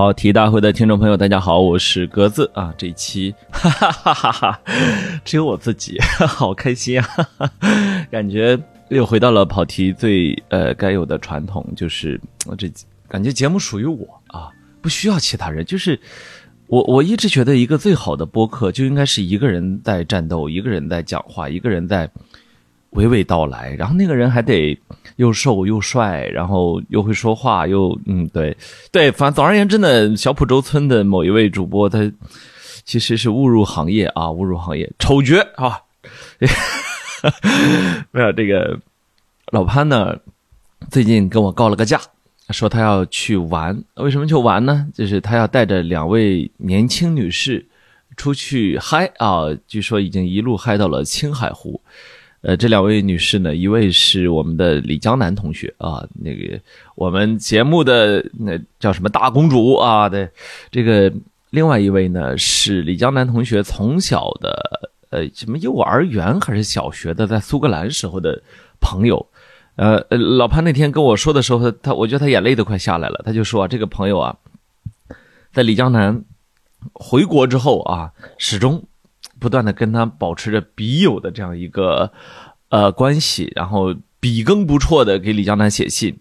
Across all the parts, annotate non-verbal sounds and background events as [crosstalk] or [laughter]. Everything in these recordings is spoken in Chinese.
跑题大会的听众朋友，大家好，我是格子啊。这一期，[laughs] 哈哈哈哈哈，只有我自己，[laughs] 好开心啊！[laughs] 感觉又回到了跑题最呃该有的传统，就是我这感觉节目属于我啊，不需要其他人。就是我我一直觉得，一个最好的播客就应该是一个人在战斗，一个人在讲话，一个人在。娓娓道来，然后那个人还得又瘦又帅，然后又会说话，又嗯，对对，反正总而言之呢，小浦洲村的某一位主播，他其实是误入行业啊，误入行业，丑角啊，[laughs] 没有这个老潘呢，最近跟我告了个假，说他要去玩，为什么去玩呢？就是他要带着两位年轻女士出去嗨啊，据说已经一路嗨到了青海湖。呃，这两位女士呢，一位是我们的李江南同学啊，那个我们节目的那叫什么大公主啊的，这个另外一位呢是李江南同学从小的呃什么幼儿园还是小学的，在苏格兰时候的朋友，呃，老潘那天跟我说的时候，他我觉得他眼泪都快下来了，他就说这个朋友啊，在李江南回国之后啊，始终。不断的跟他保持着笔友的这样一个呃关系，然后笔耕不辍的给李江南写信。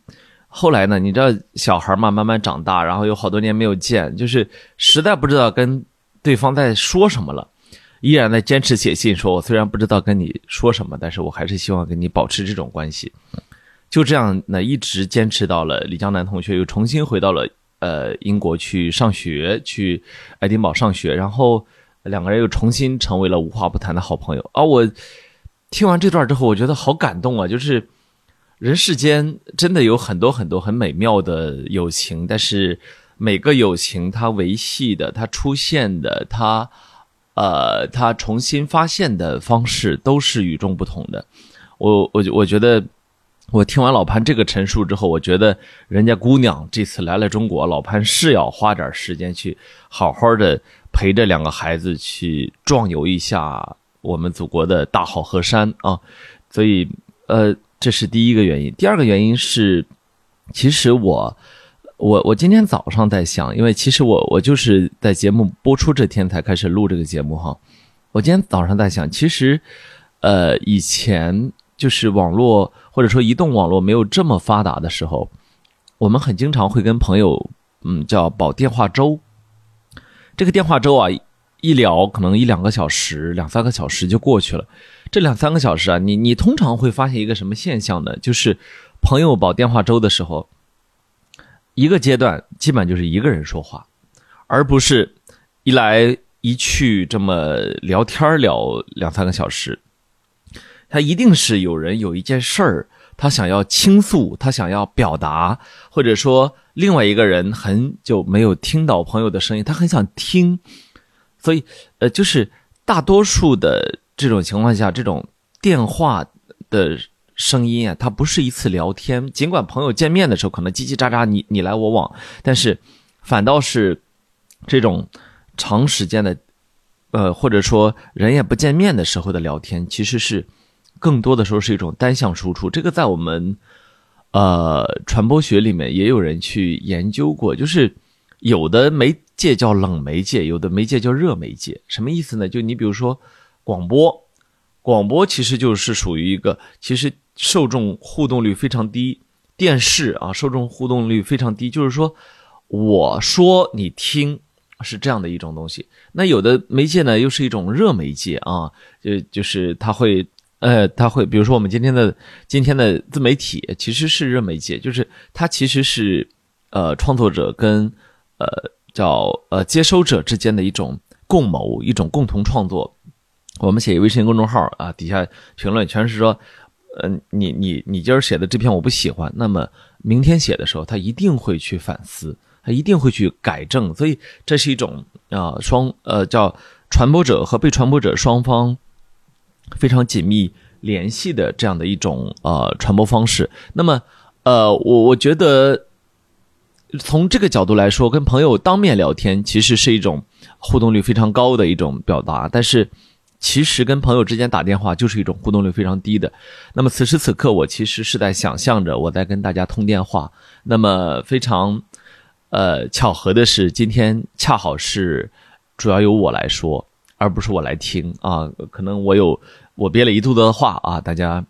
后来呢，你知道小孩嘛，慢慢长大，然后有好多年没有见，就是实在不知道跟对方在说什么了，依然在坚持写信，说我虽然不知道跟你说什么，但是我还是希望跟你保持这种关系。就这样呢，一直坚持到了李江南同学又重新回到了呃英国去上学，去爱丁堡上学，然后。两个人又重新成为了无话不谈的好朋友啊！我听完这段之后，我觉得好感动啊！就是人世间真的有很多很多很美妙的友情，但是每个友情它维系的、它出现的、它呃、它重新发现的方式都是与众不同的。我我我觉得，我听完老潘这个陈述之后，我觉得人家姑娘这次来了中国，老潘是要花点时间去好好的。陪着两个孩子去壮游一下我们祖国的大好河山啊，所以呃，这是第一个原因。第二个原因是，其实我我我今天早上在想，因为其实我我就是在节目播出这天才开始录这个节目哈。我今天早上在想，其实呃，以前就是网络或者说移动网络没有这么发达的时候，我们很经常会跟朋友嗯叫保电话粥。这个电话粥啊，一聊可能一两个小时、两三个小时就过去了。这两三个小时啊，你你通常会发现一个什么现象呢？就是朋友煲电话粥的时候，一个阶段基本就是一个人说话，而不是一来一去这么聊天聊两三个小时。他一定是有人有一件事儿，他想要倾诉，他想要表达，或者说。另外一个人很久没有听到朋友的声音，他很想听，所以呃，就是大多数的这种情况下，这种电话的声音啊，它不是一次聊天。尽管朋友见面的时候可能叽叽喳喳，你你来我往，但是反倒是这种长时间的，呃，或者说人也不见面的时候的聊天，其实是更多的时候是一种单向输出。这个在我们。呃，传播学里面也有人去研究过，就是有的媒介叫冷媒介，有的媒介叫热媒介。什么意思呢？就你比如说广播，广播其实就是属于一个其实受众互动率非常低。电视啊，受众互动率非常低，就是说我说你听是这样的一种东西。那有的媒介呢，又是一种热媒介啊，就就是它会。呃，他会，比如说我们今天的今天的自媒体其实是热媒介，就是它其实是呃创作者跟呃叫呃接收者之间的一种共谋，一种共同创作。我们写一微信公众号啊，底下评论全是说，嗯，你你你今儿写的这篇我不喜欢，那么明天写的时候他一定会去反思，他一定会去改正，所以这是一种啊双呃叫传播者和被传播者双方。非常紧密联系的这样的一种呃传播方式。那么，呃，我我觉得从这个角度来说，跟朋友当面聊天其实是一种互动率非常高的一种表达。但是，其实跟朋友之间打电话就是一种互动率非常低的。那么，此时此刻，我其实是在想象着我在跟大家通电话。那么，非常呃，巧合的是今天恰好是主要由我来说，而不是我来听啊。可能我有我憋了一肚子的话啊，大家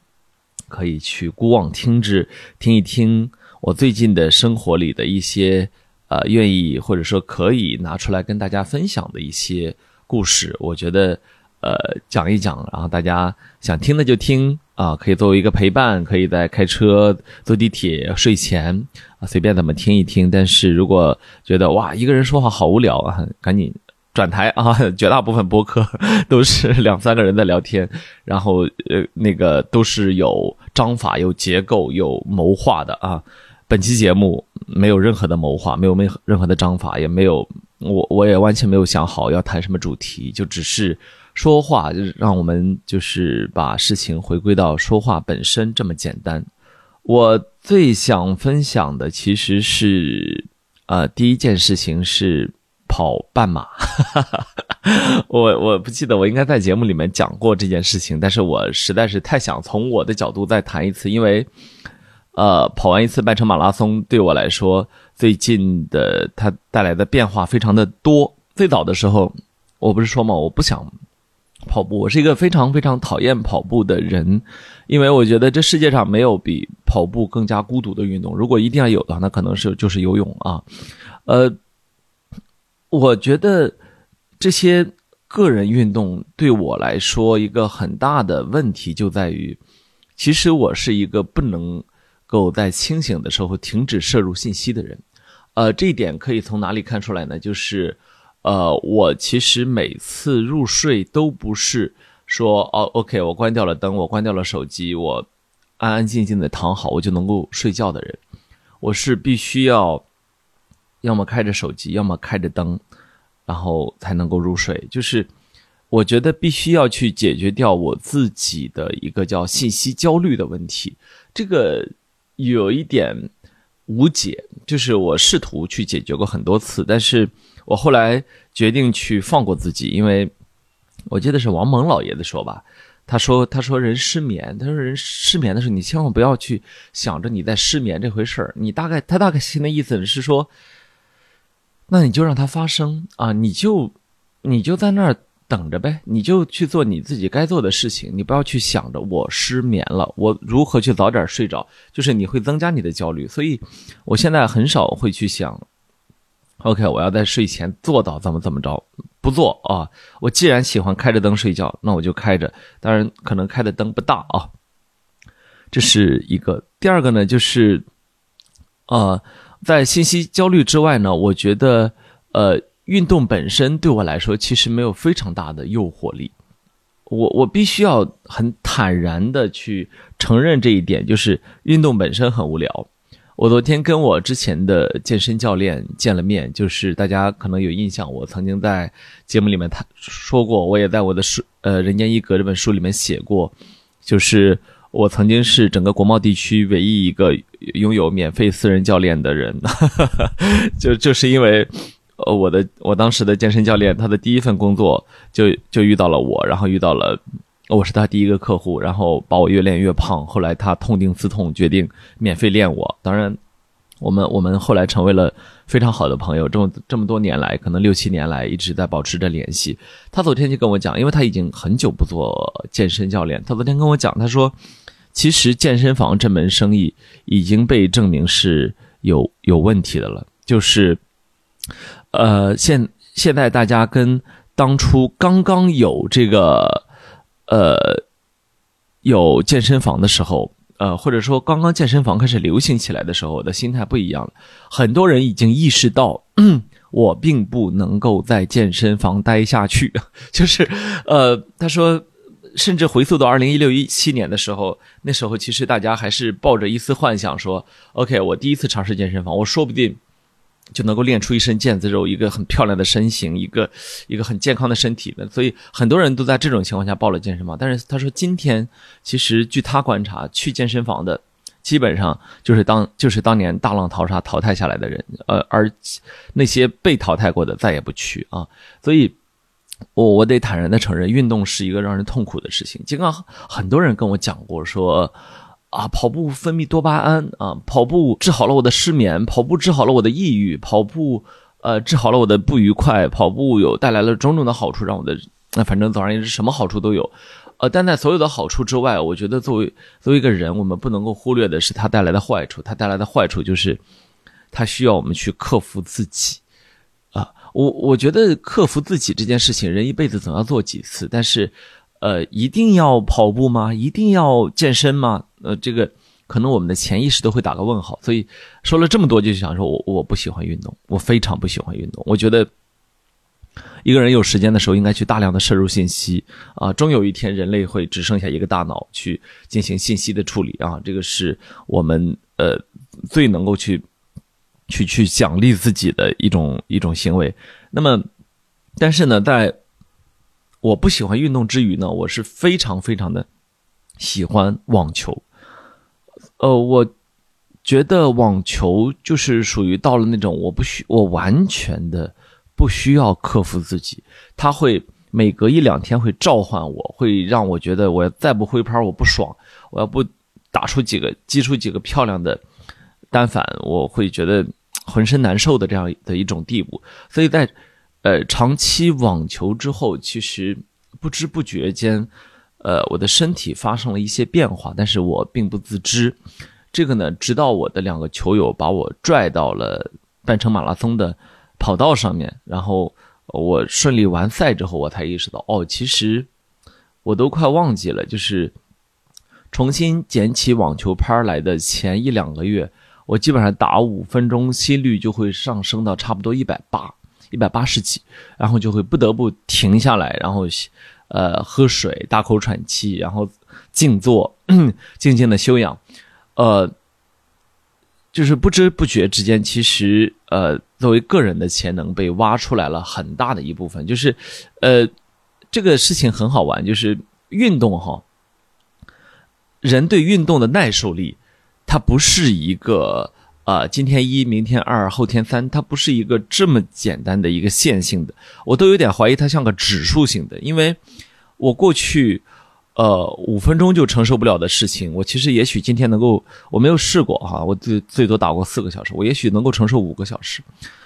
可以去孤妄听之，听一听我最近的生活里的一些呃愿意或者说可以拿出来跟大家分享的一些故事。我觉得。呃，讲一讲，然后大家想听的就听啊，可以作为一个陪伴，可以在开车、坐地铁、睡前啊，随便怎么听一听。但是如果觉得哇，一个人说话好无聊啊，赶紧转台啊！[laughs] 绝大部分播客都是两三个人在聊天，然后呃，那个都是有章法、有结构、有谋划的啊。本期节目没有任何的谋划，没有没任何的章法，也没有我我也完全没有想好要谈什么主题，就只是。说话就是让我们就是把事情回归到说话本身这么简单。我最想分享的其实是，呃，第一件事情是跑半马。[laughs] 我我不记得我应该在节目里面讲过这件事情，但是我实在是太想从我的角度再谈一次，因为，呃，跑完一次半程马拉松对我来说，最近的它带来的变化非常的多。最早的时候，我不是说嘛，我不想。跑步，我是一个非常非常讨厌跑步的人，因为我觉得这世界上没有比跑步更加孤独的运动。如果一定要有的话，那可能是就是游泳啊。呃，我觉得这些个人运动对我来说一个很大的问题就在于，其实我是一个不能够在清醒的时候停止摄入信息的人。呃，这一点可以从哪里看出来呢？就是。呃，我其实每次入睡都不是说哦，OK，我关掉了灯，我关掉了手机，我安安静静的躺好，我就能够睡觉的人。我是必须要要么开着手机，要么开着灯，然后才能够入睡。就是我觉得必须要去解决掉我自己的一个叫信息焦虑的问题。这个有一点无解，就是我试图去解决过很多次，但是。我后来决定去放过自己，因为我记得是王蒙老爷子说吧，他说他说人失眠，他说人失眠的时候，你千万不要去想着你在失眠这回事儿，你大概他大概心的意思是说，那你就让它发生啊，你就你就在那儿等着呗，你就去做你自己该做的事情，你不要去想着我失眠了，我如何去早点睡着，就是你会增加你的焦虑，所以我现在很少会去想。OK，我要在睡前做到怎么怎么着，不做啊！我既然喜欢开着灯睡觉，那我就开着。当然，可能开的灯不大啊。这是一个。第二个呢，就是，呃，在信息焦虑之外呢，我觉得，呃，运动本身对我来说其实没有非常大的诱惑力。我我必须要很坦然的去承认这一点，就是运动本身很无聊。我昨天跟我之前的健身教练见了面，就是大家可能有印象，我曾经在节目里面他说过，我也在我的书呃《人间一格》这本书里面写过，就是我曾经是整个国贸地区唯一一个拥有免费私人教练的人，[laughs] 就就是因为呃我的我当时的健身教练他的第一份工作就就遇到了我，然后遇到了。我是他第一个客户，然后把我越练越胖。后来他痛定思痛，决定免费练我。当然，我们我们后来成为了非常好的朋友。这么这么多年来，可能六七年来一直在保持着联系。他昨天就跟我讲，因为他已经很久不做健身教练。他昨天跟我讲，他说，其实健身房这门生意已经被证明是有有问题的了。就是，呃，现现在大家跟当初刚刚有这个。呃，有健身房的时候，呃，或者说刚刚健身房开始流行起来的时候，我的心态不一样了。很多人已经意识到，[clears throat] 我并不能够在健身房待下去。[laughs] 就是，呃，他说，甚至回溯到二零一六一七年的时候，那时候其实大家还是抱着一丝幻想，说，OK，我第一次尝试健身房，我说不定。就能够练出一身腱子肉，一个很漂亮的身形，一个一个很健康的身体的，所以很多人都在这种情况下报了健身房。但是他说，今天其实据他观察，去健身房的基本上就是当就是当年大浪淘沙淘汰下来的人，呃，而那些被淘汰过的再也不去啊。所以，我我得坦然的承认，运动是一个让人痛苦的事情。尽管很多人跟我讲过说。啊，跑步分泌多巴胺啊，跑步治好了我的失眠，跑步治好了我的抑郁，跑步呃治好了我的不愉快，跑步有带来了种种的好处，让我的那反正总而言之什么好处都有。呃，但在所有的好处之外，我觉得作为作为一个人，我们不能够忽略的是它带来的坏处。它带来的坏处就是，它需要我们去克服自己。啊，我我觉得克服自己这件事情，人一辈子总要做几次。但是，呃，一定要跑步吗？一定要健身吗？呃，这个可能我们的潜意识都会打个问号。所以说了这么多，就想说我我不喜欢运动，我非常不喜欢运动。我觉得。一个人有时间的时候，应该去大量的摄入信息啊！终有一天，人类会只剩下一个大脑去进行信息的处理啊！这个是我们呃最能够去去去奖励自己的一种一种行为。那么，但是呢，在我不喜欢运动之余呢，我是非常非常的喜欢网球。呃，我觉得网球就是属于到了那种我不需我完全的。不需要克服自己，他会每隔一两天会召唤我，会让我觉得我再不挥拍我不爽，我要不打出几个击出几个漂亮的单反，我会觉得浑身难受的这样的一种地步。所以在呃长期网球之后，其实不知不觉间，呃我的身体发生了一些变化，但是我并不自知。这个呢，直到我的两个球友把我拽到了半程马拉松的。跑道上面，然后我顺利完赛之后，我才意识到，哦，其实我都快忘记了，就是重新捡起网球拍来的前一两个月，我基本上打五分钟，心率就会上升到差不多一百八、一百八十几，然后就会不得不停下来，然后呃喝水、大口喘气，然后静坐、[clears throat] 静静的休养，呃。就是不知不觉之间，其实呃，作为个人的潜能被挖出来了很大的一部分。就是，呃，这个事情很好玩，就是运动哈，人对运动的耐受力，它不是一个啊，今天一，明天二，后天三，它不是一个这么简单的一个线性的。我都有点怀疑它像个指数型的，因为我过去。呃，五分钟就承受不了的事情，我其实也许今天能够，我没有试过哈，我最最多打过四个小时，我也许能够承受五个小时，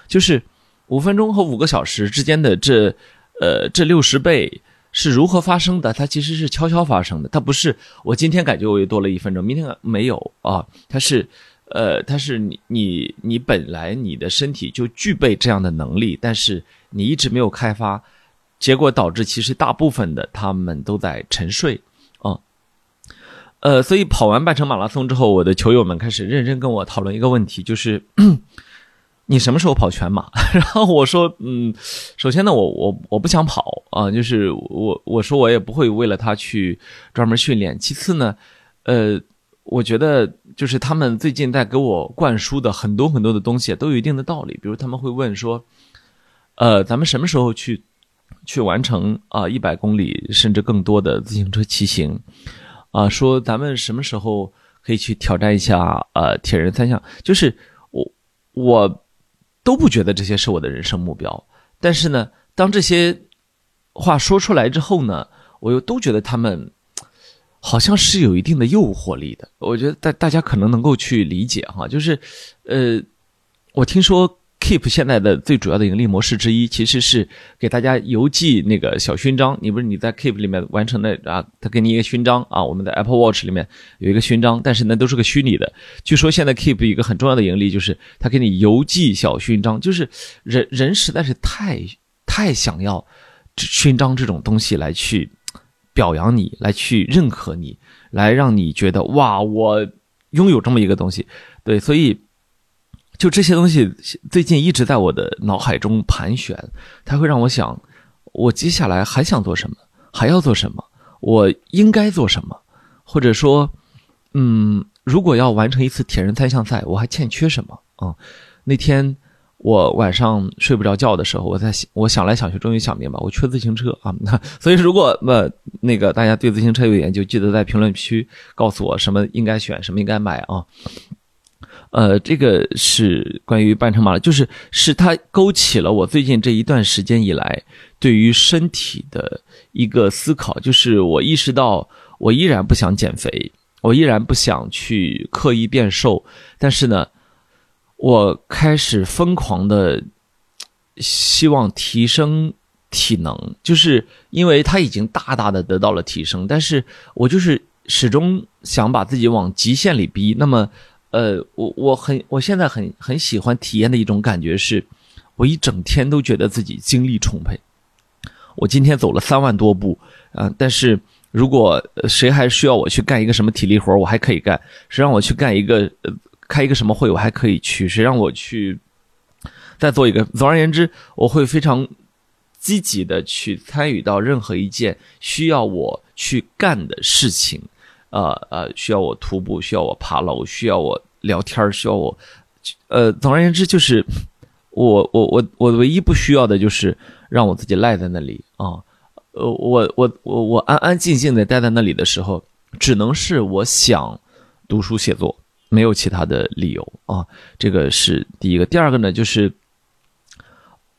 就是五分钟和五个小时之间的这呃这六十倍是如何发生的？它其实是悄悄发生的，它不是我今天感觉我又多了一分钟，明天没有啊，它是呃它是你你你本来你的身体就具备这样的能力，但是你一直没有开发。结果导致其实大部分的他们都在沉睡，啊，呃，所以跑完半程马拉松之后，我的球友们开始认真跟我讨论一个问题，就是 [coughs] 你什么时候跑全马？[laughs] 然后我说，嗯，首先呢，我我我不想跑啊，就是我我说我也不会为了他去专门训练。其次呢，呃，我觉得就是他们最近在给我灌输的很多很多的东西都有一定的道理，比如他们会问说，呃，咱们什么时候去？去完成啊一百公里甚至更多的自行车骑行，啊，说咱们什么时候可以去挑战一下呃铁人三项？就是我我都不觉得这些是我的人生目标，但是呢，当这些话说出来之后呢，我又都觉得他们好像是有一定的诱惑力的。我觉得大大家可能能够去理解哈，就是呃，我听说。Keep 现在的最主要的盈利模式之一，其实是给大家邮寄那个小勋章。你不是你在 Keep 里面完成的啊？他给你一个勋章啊。我们在 Apple Watch 里面有一个勋章，但是那都是个虚拟的。据说现在 Keep 一个很重要的盈利就是他给你邮寄小勋章，就是人人实在是太太想要勋章这种东西来去表扬你，来去认可你，来让你觉得哇，我拥有这么一个东西。对，所以。就这些东西，最近一直在我的脑海中盘旋，它会让我想，我接下来还想做什么，还要做什么，我应该做什么，或者说，嗯，如果要完成一次铁人三项赛，我还欠缺什么啊？那天我晚上睡不着觉的时候，我在想，我想来想去，终于想明白，我缺自行车啊。那 [laughs] 所以，如果呃那个大家对自行车有研究，记得在评论区告诉我什么应该选，什么应该买啊。呃，这个是关于半程马拉，就是是它勾起了我最近这一段时间以来对于身体的一个思考，就是我意识到我依然不想减肥，我依然不想去刻意变瘦，但是呢，我开始疯狂的希望提升体能，就是因为他已经大大的得到了提升，但是我就是始终想把自己往极限里逼。那么，呃，我我很我现在很很喜欢体验的一种感觉是，我一整天都觉得自己精力充沛。我今天走了三万多步，啊，但是。如果谁还需要我去干一个什么体力活，我还可以干；谁让我去干一个呃开一个什么会，我还可以去；谁让我去再做一个，总而言之，我会非常积极的去参与到任何一件需要我去干的事情。呃呃，需要我徒步，需要我爬楼，需要我聊天，需要我呃，总而言之，就是我我我我唯一不需要的就是让我自己赖在那里啊。呃，我我我我安安静静的待在那里的时候，只能是我想读书写作，没有其他的理由啊。这个是第一个。第二个呢，就是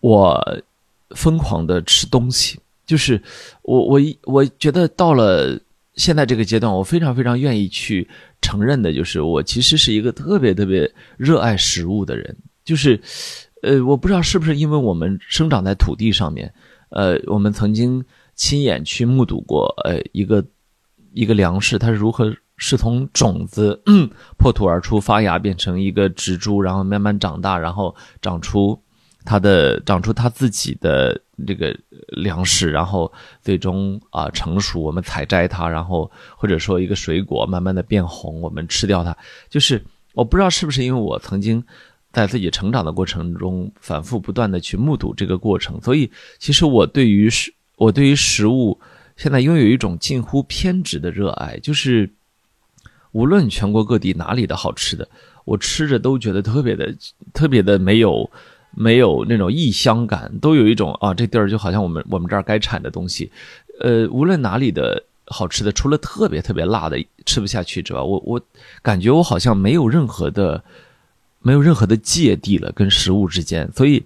我疯狂的吃东西，就是我我我觉得到了现在这个阶段，我非常非常愿意去承认的，就是我其实是一个特别特别热爱食物的人。就是呃，我不知道是不是因为我们生长在土地上面，呃，我们曾经。亲眼去目睹过，呃，一个一个粮食，它是如何是从种子 [clears throat] 破土而出，发芽变成一个植株，然后慢慢长大，然后长出它的长出它自己的这个粮食，然后最终啊成熟，我们采摘它，然后或者说一个水果慢慢的变红，我们吃掉它。就是我不知道是不是因为我曾经在自己成长的过程中反复不断的去目睹这个过程，所以其实我对于是。我对于食物现在拥有一种近乎偏执的热爱，就是无论全国各地哪里的好吃的，我吃着都觉得特别的、特别的没有没有那种异乡感，都有一种啊，这地儿就好像我们我们这儿该产的东西。呃，无论哪里的好吃的，除了特别特别辣的吃不下去之外，我我感觉我好像没有任何的没有任何的芥蒂了，跟食物之间，所以。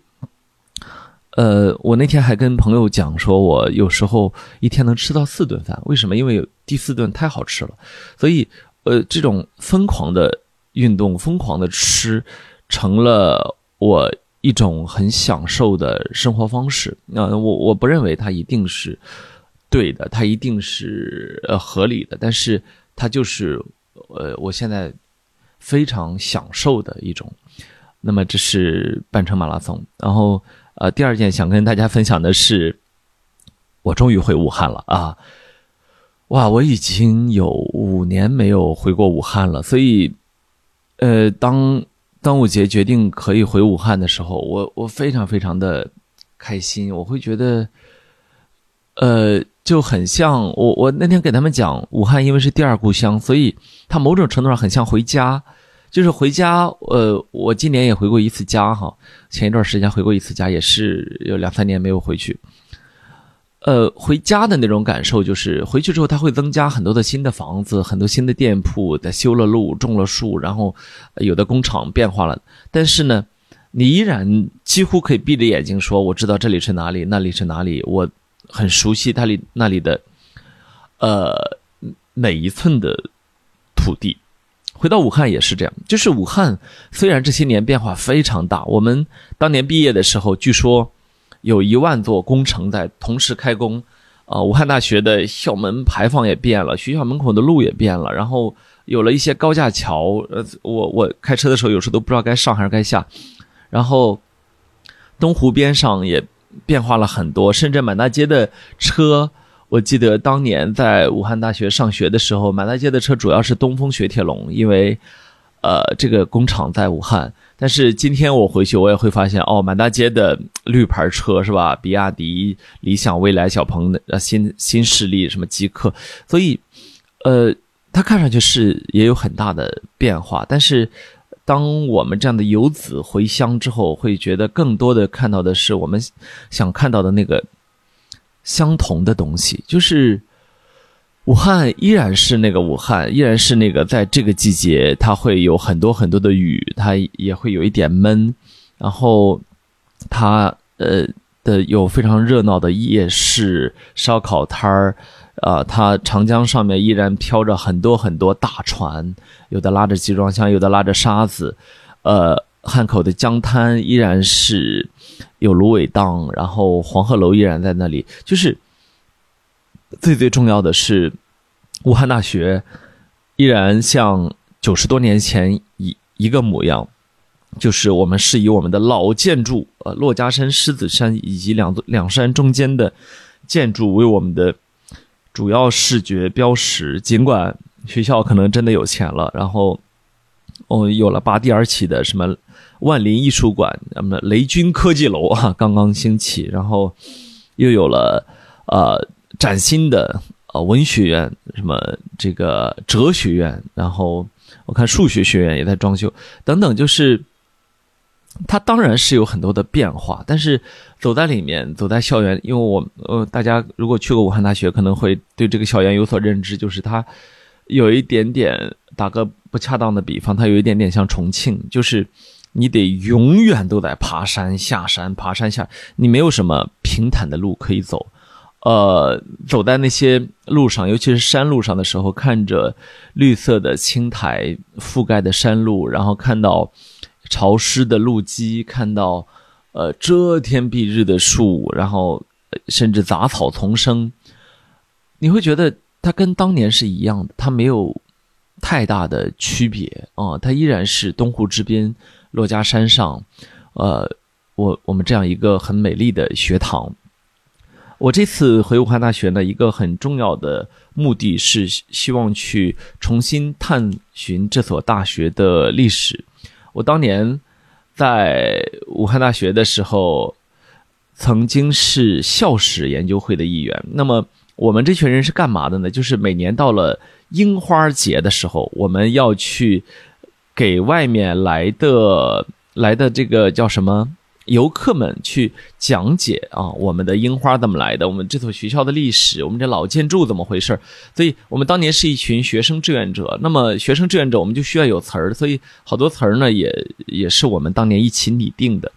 呃，我那天还跟朋友讲说，我有时候一天能吃到四顿饭，为什么？因为有第四顿太好吃了，所以呃，这种疯狂的运动、疯狂的吃，成了我一种很享受的生活方式。那我我不认为它一定是对的，它一定是呃合理的，但是它就是呃我现在非常享受的一种。那么这是半程马拉松，然后。呃，第二件想跟大家分享的是，我终于回武汉了啊！哇，我已经有五年没有回过武汉了，所以，呃，当端午节决定可以回武汉的时候，我我非常非常的开心，我会觉得，呃，就很像我我那天给他们讲，武汉因为是第二故乡，所以它某种程度上很像回家。就是回家，呃，我今年也回过一次家哈，前一段时间回过一次家，也是有两三年没有回去。呃，回家的那种感受就是回去之后，它会增加很多的新的房子，很多新的店铺，在修了路，种了树，然后有的工厂变化了。但是呢，你依然几乎可以闭着眼睛说，我知道这里是哪里，那里是哪里，我很熟悉那里那里的，呃，每一寸的土地。回到武汉也是这样，就是武汉虽然这些年变化非常大，我们当年毕业的时候，据说有一万座工程在同时开工，啊，武汉大学的校门排放也变了，学校门口的路也变了，然后有了一些高架桥，呃，我我开车的时候有时候都不知道该上还是该下，然后东湖边上也变化了很多，甚至满大街的车。我记得当年在武汉大学上学的时候，满大街的车主要是东风雪铁龙，因为，呃，这个工厂在武汉。但是今天我回去，我也会发现，哦，满大街的绿牌车是吧？比亚迪、理想、蔚来、小鹏的呃新新势力，什么极客，所以，呃，它看上去是也有很大的变化。但是，当我们这样的游子回乡之后，会觉得更多的看到的是我们想看到的那个。相同的东西，就是武汉依然是那个武汉，依然是那个在这个季节，它会有很多很多的雨，它也会有一点闷，然后它呃的有非常热闹的夜市、烧烤摊儿，啊，它长江上面依然飘着很多很多大船，有的拉着集装箱，有的拉着沙子，呃，汉口的江滩依然是有芦苇荡，然后黄鹤楼依然在那里，就是最最重要的是，武汉大学依然像九十多年前一一个模样。就是我们是以我们的老建筑，呃，珞珈山、狮子山以及两座两山中间的建筑为我们的主要视觉标识。尽管学校可能真的有钱了，然后哦，有了拔地而起的什么万林艺术馆，那么雷军科技楼啊刚刚兴起，然后又有了呃崭新的呃文学院，什么这个哲学院，然后我看数学学院也在装修，等等，就是。它当然是有很多的变化，但是走在里面，走在校园，因为我呃，大家如果去过武汉大学，可能会对这个校园有所认知，就是它有一点点打个不恰当的比方，它有一点点像重庆，就是你得永远都在爬山下山，爬山下，你没有什么平坦的路可以走。呃，走在那些路上，尤其是山路上的时候，看着绿色的青苔覆盖的山路，然后看到。潮湿的路基，看到，呃，遮天蔽日的树，然后甚至杂草丛生，你会觉得它跟当年是一样的，它没有太大的区别啊，它依然是东湖之滨珞珈山上，呃，我我们这样一个很美丽的学堂。我这次回武汉大学呢，一个很重要的目的是希望去重新探寻这所大学的历史。我当年在武汉大学的时候，曾经是校史。研究会的一员。那么我们这群人是干嘛的呢？就是每年到了樱花节的时候，我们要去给外面来的来的这个叫什么？游客们去讲解啊，我们的樱花怎么来的？我们这所学校的历史，我们这老建筑怎么回事？所以，我们当年是一群学生志愿者。那么，学生志愿者我们就需要有词儿，所以好多词儿呢，也也是我们当年一起拟定的。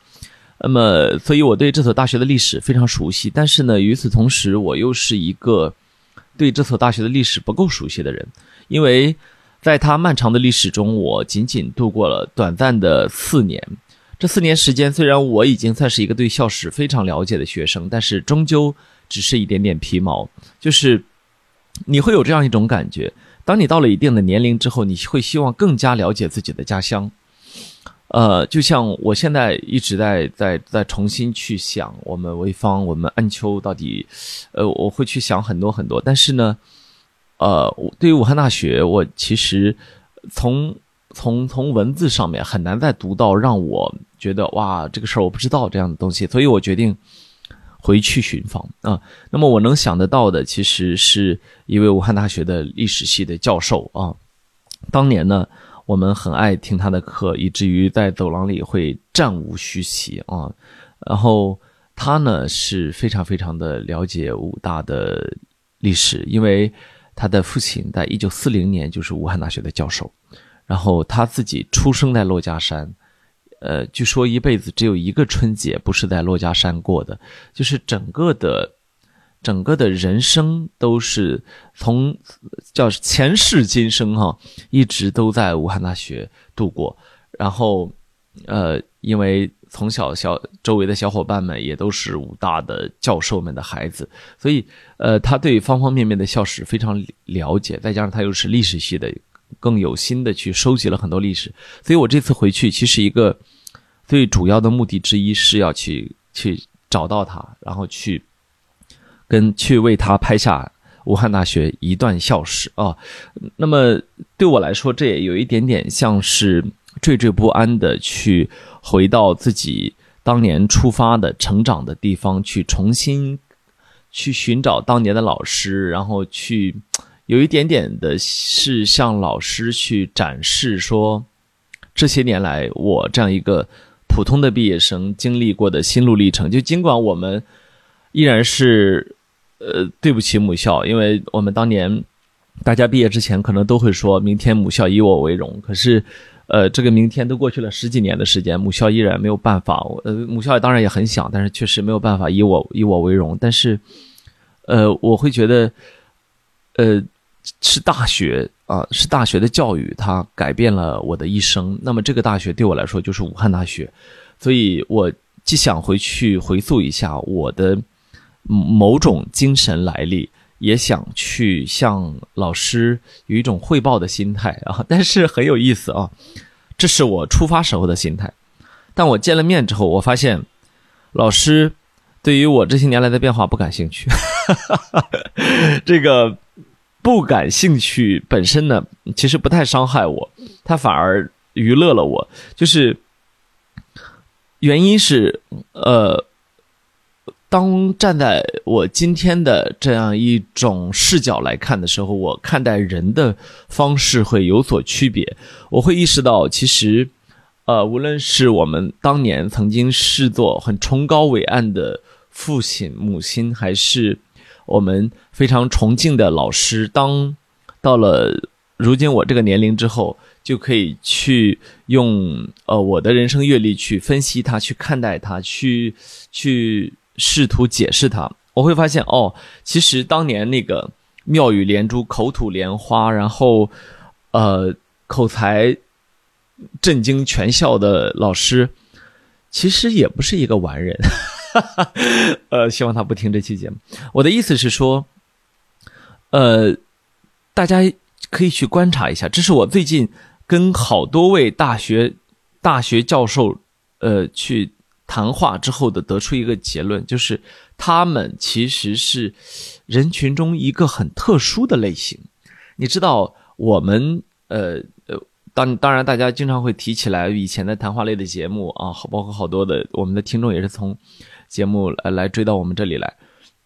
那么，所以我对这所大学的历史非常熟悉。但是呢，与此同时，我又是一个对这所大学的历史不够熟悉的人，因为在它漫长的历史中，我仅仅度过了短暂的四年。这四年时间，虽然我已经算是一个对校史非常了解的学生，但是终究只是一点点皮毛。就是你会有这样一种感觉：当你到了一定的年龄之后，你会希望更加了解自己的家乡。呃，就像我现在一直在在在重新去想我们潍坊、我们安丘到底，呃，我会去想很多很多。但是呢，呃，对于武汉大学，我其实从从从文字上面很难再读到让我觉得哇这个事儿我不知道这样的东西，所以我决定回去寻访啊。那么我能想得到的，其实是一位武汉大学的历史系的教授啊。当年呢，我们很爱听他的课，以至于在走廊里会战无虚席啊。然后他呢是非常非常的了解武大的历史，因为他的父亲在一九四零年就是武汉大学的教授。然后他自己出生在珞珈山，呃，据说一辈子只有一个春节不是在珞珈山过的，就是整个的，整个的人生都是从叫前世今生哈，一直都在武汉大学度过。然后，呃，因为从小小周围的小伙伴们也都是武大的教授们的孩子，所以呃，他对方方面面的校史非常了解，再加上他又是历史系的。更有心的去收集了很多历史，所以我这次回去其实一个最主要的目的之一是要去去找到他，然后去跟去为他拍下武汉大学一段校史啊。那么对我来说，这也有一点点像是惴惴不安的去回到自己当年出发的成长的地方，去重新去寻找当年的老师，然后去。有一点点的是向老师去展示说，这些年来我这样一个普通的毕业生经历过的心路历程。就尽管我们依然是呃对不起母校，因为我们当年大家毕业之前可能都会说明天母校以我为荣。可是呃，这个明天都过去了十几年的时间，母校依然没有办法。呃，母校当然也很想，但是确实没有办法以我以我为荣。但是，呃，我会觉得，呃，是大学啊，是大学的教育，它改变了我的一生。那么，这个大学对我来说就是武汉大学，所以我既想回去回溯一下我的某种精神来历。也想去向老师有一种汇报的心态啊，[laughs] 但是很有意思啊，这是我出发时候的心态。但我见了面之后，我发现老师对于我这些年来的变化不感兴趣。[laughs] 这个不感兴趣本身呢，其实不太伤害我，他反而娱乐了我。就是原因是呃。当站在我今天的这样一种视角来看的时候，我看待人的方式会有所区别。我会意识到，其实，呃，无论是我们当年曾经视作很崇高伟岸的父亲、母亲，还是我们非常崇敬的老师，当 [laughs] 到了如今我这个年龄之后，就可以去用呃我的人生阅历去分析他，去看待他，去去。试图解释它，我会发现哦，其实当年那个妙语连珠、口吐莲花，然后呃口才震惊全校的老师，其实也不是一个完人。[laughs] 呃，希望他不听这期节目。我的意思是说，呃，大家可以去观察一下，这是我最近跟好多位大学大学教授呃去。谈话之后的得出一个结论，就是他们其实是人群中一个很特殊的类型。你知道，我们呃呃，当当然大家经常会提起来以前的谈话类的节目啊，包括好多的我们的听众也是从节目来来追到我们这里来。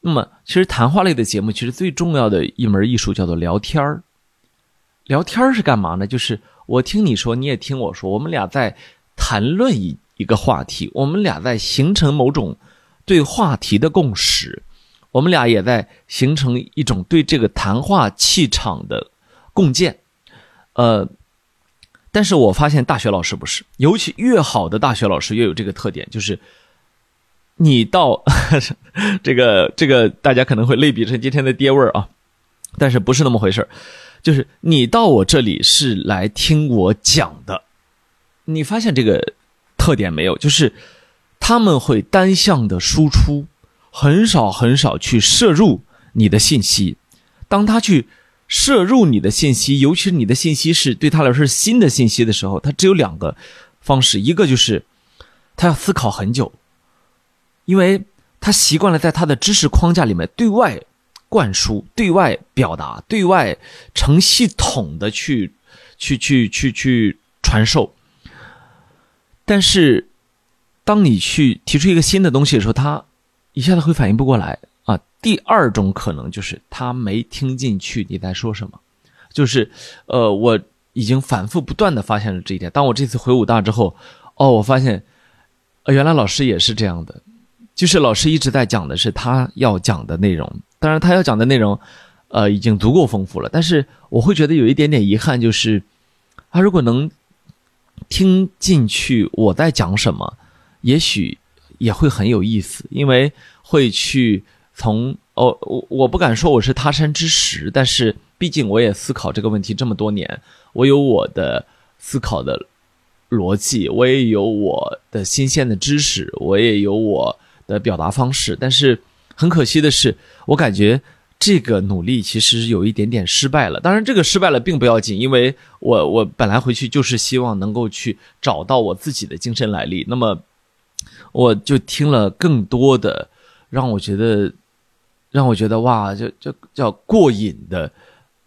那么，其实谈话类的节目其实最重要的一门艺术叫做聊天儿。聊天儿是干嘛呢？就是我听你说，你也听我说，我们俩在谈论一。一个话题，我们俩在形成某种对话题的共识，我们俩也在形成一种对这个谈话气场的共建。呃，但是我发现大学老师不是，尤其越好的大学老师越有这个特点，就是你到这个 [laughs] 这个，大家可能会类比成今天的爹味儿啊，但是不是那么回事儿就是你到我这里是来听我讲的，你发现这个。特点没有，就是他们会单向的输出，很少很少去摄入你的信息。当他去摄入你的信息，尤其是你的信息是对他来说是新的信息的时候，他只有两个方式：一个就是他要思考很久，因为他习惯了在他的知识框架里面对外灌输、对外表达、对外成系统的去去去去去传授。但是，当你去提出一个新的东西的时候，他一下子会反应不过来啊。第二种可能就是他没听进去你在说什么，就是呃，我已经反复不断的发现了这一点。当我这次回武大之后，哦，我发现，呃，原来老师也是这样的，就是老师一直在讲的是他要讲的内容，当然他要讲的内容，呃，已经足够丰富了。但是我会觉得有一点点遗憾，就是他如果能。听进去我在讲什么，也许也会很有意思，因为会去从哦，我我不敢说我是他山之石，但是毕竟我也思考这个问题这么多年，我有我的思考的逻辑，我也有我的新鲜的知识，我也有我的表达方式，但是很可惜的是，我感觉。这个努力其实有一点点失败了，当然这个失败了并不要紧，因为我我本来回去就是希望能够去找到我自己的精神来历，那么我就听了更多的让我觉得让我觉得哇，就就叫过瘾的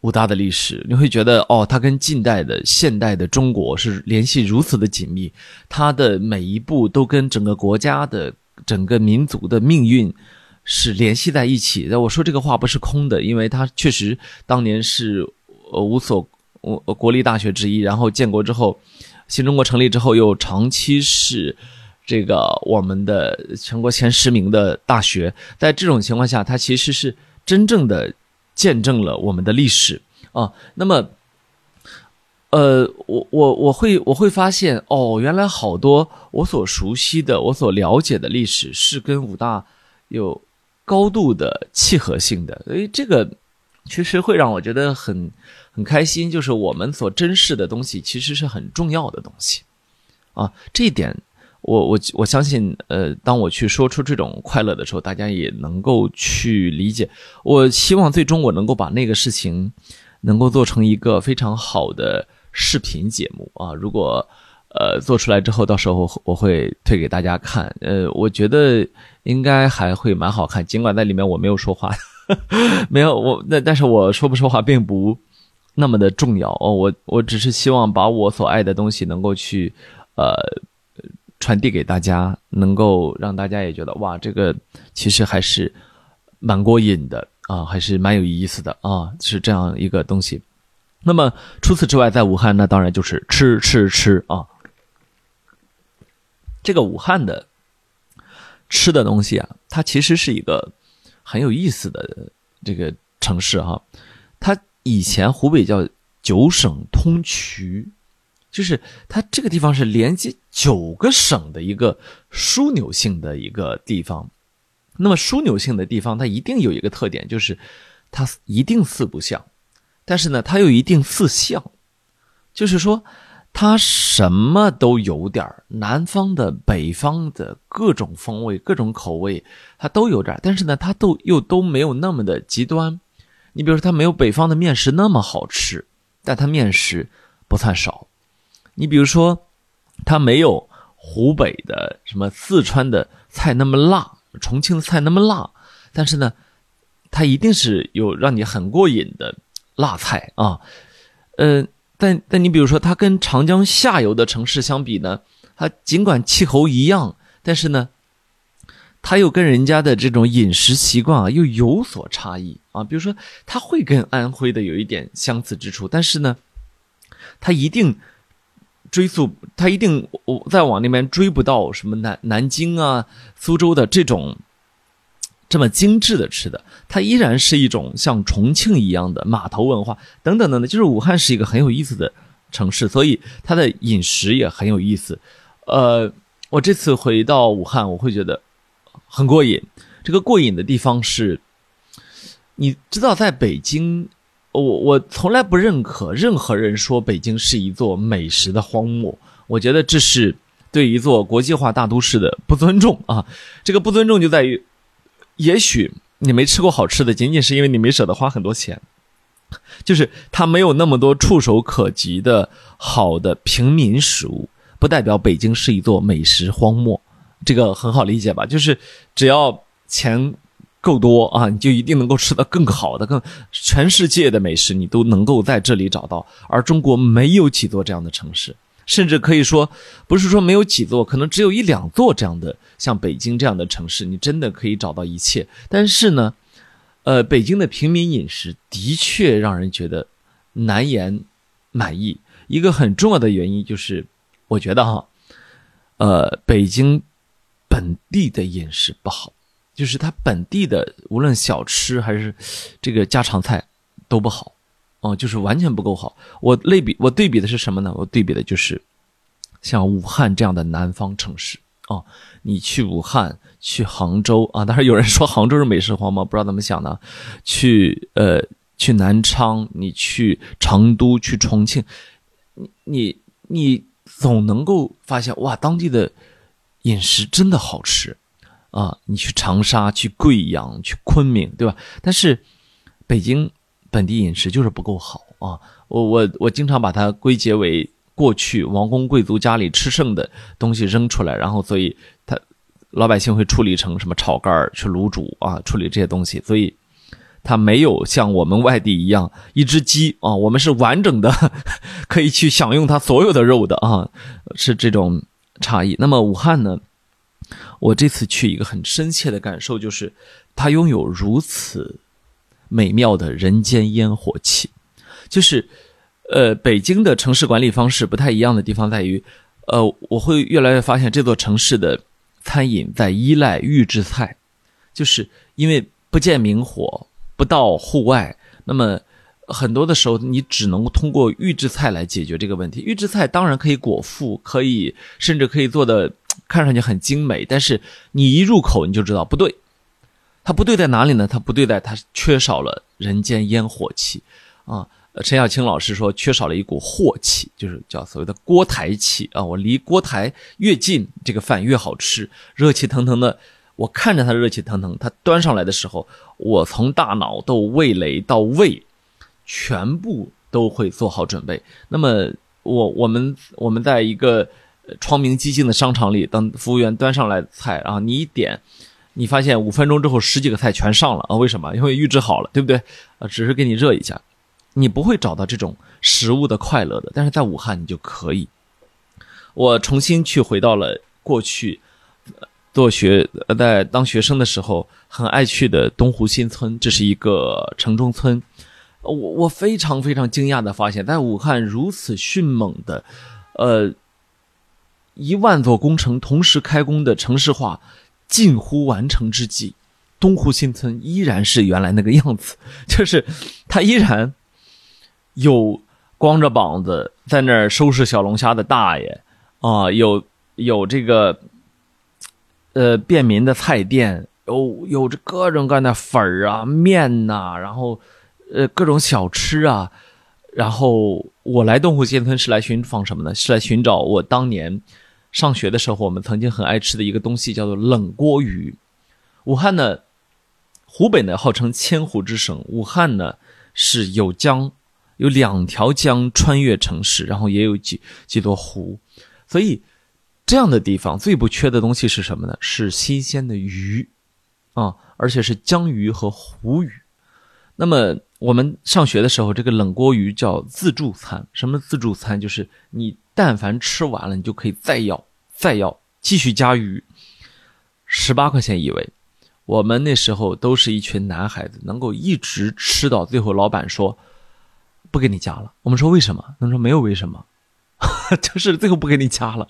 武大的历史，你会觉得哦，它跟近代的现代的中国是联系如此的紧密，它的每一步都跟整个国家的整个民族的命运。是联系在一起的。我说这个话不是空的，因为他确实当年是呃五所国国立大学之一，然后建国之后，新中国成立之后又长期是这个我们的全国前十名的大学。在这种情况下，它其实是真正的见证了我们的历史啊。那么呃，我我我会我会发现哦，原来好多我所熟悉的、我所了解的历史是跟武大有高度的契合性的。所以这个其实会让我觉得很很开心，就是我们所珍视的东西其实是很重要的东西啊。这一点，我我我相信，呃，当我去说出这种快乐的时候，大家也能够去理解。我希望最终我能够把那个事情能够做成一个非常好的。视频节目啊，如果呃做出来之后，到时候我会推给大家看。呃，我觉得应该还会蛮好看，尽管在里面我没有说话，[laughs] 没有我那，但是我说不说话并不那么的重要哦。我我只是希望把我所爱的东西能够去呃传递给大家，能够让大家也觉得哇，这个其实还是蛮过瘾的啊，还是蛮有意思的啊，是这样一个东西。那么除此之外，在武汉那当然就是吃吃吃啊。这个武汉的吃的东西啊，它其实是一个很有意思的这个城市哈。它以前湖北叫九省通衢，就是它这个地方是连接九个省的一个枢纽性的一个地方。那么枢纽性的地方，它一定有一个特点，就是它一定四不像。但是呢，它有一定四像，就是说，它什么都有点儿南方的、北方的各种风味、各种口味，它都有点儿但是呢，它都又都没有那么的极端。你比如说，它没有北方的面食那么好吃，但它面食不算少。你比如说，它没有湖北的、什么四川的菜那么辣，重庆的菜那么辣，但是呢，它一定是有让你很过瘾的。辣菜啊，呃，但但你比如说，它跟长江下游的城市相比呢，它尽管气候一样，但是呢，它又跟人家的这种饮食习惯啊又有所差异啊。比如说，它会跟安徽的有一点相似之处，但是呢，它一定追溯，它一定我再往那边追不到什么南南京啊、苏州的这种。这么精致的吃的，它依然是一种像重庆一样的码头文化等等等等。就是武汉是一个很有意思的城市，所以它的饮食也很有意思。呃，我这次回到武汉，我会觉得很过瘾。这个过瘾的地方是，你知道，在北京，我我从来不认可任何人说北京是一座美食的荒漠。我觉得这是对一座国际化大都市的不尊重啊！这个不尊重就在于。也许你没吃过好吃的，仅仅是因为你没舍得花很多钱，就是它没有那么多触手可及的好的平民食物，不代表北京是一座美食荒漠，这个很好理解吧？就是只要钱够多啊，你就一定能够吃到更好的、更全世界的美食，你都能够在这里找到。而中国没有几座这样的城市。甚至可以说，不是说没有几座，可能只有一两座这样的，像北京这样的城市，你真的可以找到一切。但是呢，呃，北京的平民饮食的确让人觉得难言满意。一个很重要的原因就是，我觉得哈，呃，北京本地的饮食不好，就是它本地的无论小吃还是这个家常菜都不好。哦，就是完全不够好。我类比，我对比的是什么呢？我对比的就是像武汉这样的南方城市哦。你去武汉，去杭州啊，当然有人说杭州是美食荒漠，不知道怎么想的。去呃，去南昌，你去成都，去重庆，你你你总能够发现哇，当地的饮食真的好吃啊。你去长沙，去贵阳，去昆明，对吧？但是北京。本地饮食就是不够好啊！我我我经常把它归结为过去王公贵族家里吃剩的东西扔出来，然后所以他老百姓会处理成什么炒肝去卤煮啊，处理这些东西，所以它没有像我们外地一样一只鸡啊，我们是完整的可以去享用它所有的肉的啊，是这种差异。那么武汉呢？我这次去一个很深切的感受就是，它拥有如此。美妙的人间烟火气，就是，呃，北京的城市管理方式不太一样的地方在于，呃，我会越来越发现这座城市的餐饮在依赖预制菜，就是因为不见明火，不到户外，那么，很多的时候你只能通过预制菜来解决这个问题。预制菜当然可以果腹，可以甚至可以做的看上去很精美，但是你一入口你就知道不对。它不对在哪里呢？它不对在它缺少了人间烟火气啊。陈小青老师说，缺少了一股镬气，就是叫所谓的锅台气啊。我离锅台越近，这个饭越好吃，热气腾腾的。我看着它热气腾腾，它端上来的时候，我从大脑到味蕾到胃，全部都会做好准备。那么，我我们我们在一个窗明几净的商场里，当服务员端上来菜啊，你一点，你发现五分钟之后十几个菜全上了啊？为什么？因为预制好了，对不对？啊，只是给你热一下，你不会找到这种食物的快乐的。但是在武汉，你就可以。我重新去回到了过去。做学在当学生的时候，很爱去的东湖新村，这是一个城中村。我我非常非常惊讶的发现，在武汉如此迅猛的，呃，一万座工程同时开工的城市化近乎完成之际，东湖新村依然是原来那个样子，[laughs] 就是它依然有光着膀子在那儿收拾小龙虾的大爷啊，有有这个。呃，便民的菜店有有着各种各样的粉儿啊、面呐，然后呃各种小吃啊。然后我来东湖新村是来寻访什么呢？是来寻找我当年上学的时候我们曾经很爱吃的一个东西，叫做冷锅鱼。武汉呢，湖北呢号称千湖之省，武汉呢是有江，有两条江穿越城市，然后也有几几座湖，所以。这样的地方最不缺的东西是什么呢？是新鲜的鱼，啊，而且是江鱼和湖鱼。那么我们上学的时候，这个冷锅鱼叫自助餐。什么自助餐？就是你但凡吃完了，你就可以再要，再要，继续加鱼。十八块钱一位，我们那时候都是一群男孩子，能够一直吃到最后，老板说不给你加了。我们说为什么？他说没有为什么，[laughs] 就是最后不给你加了。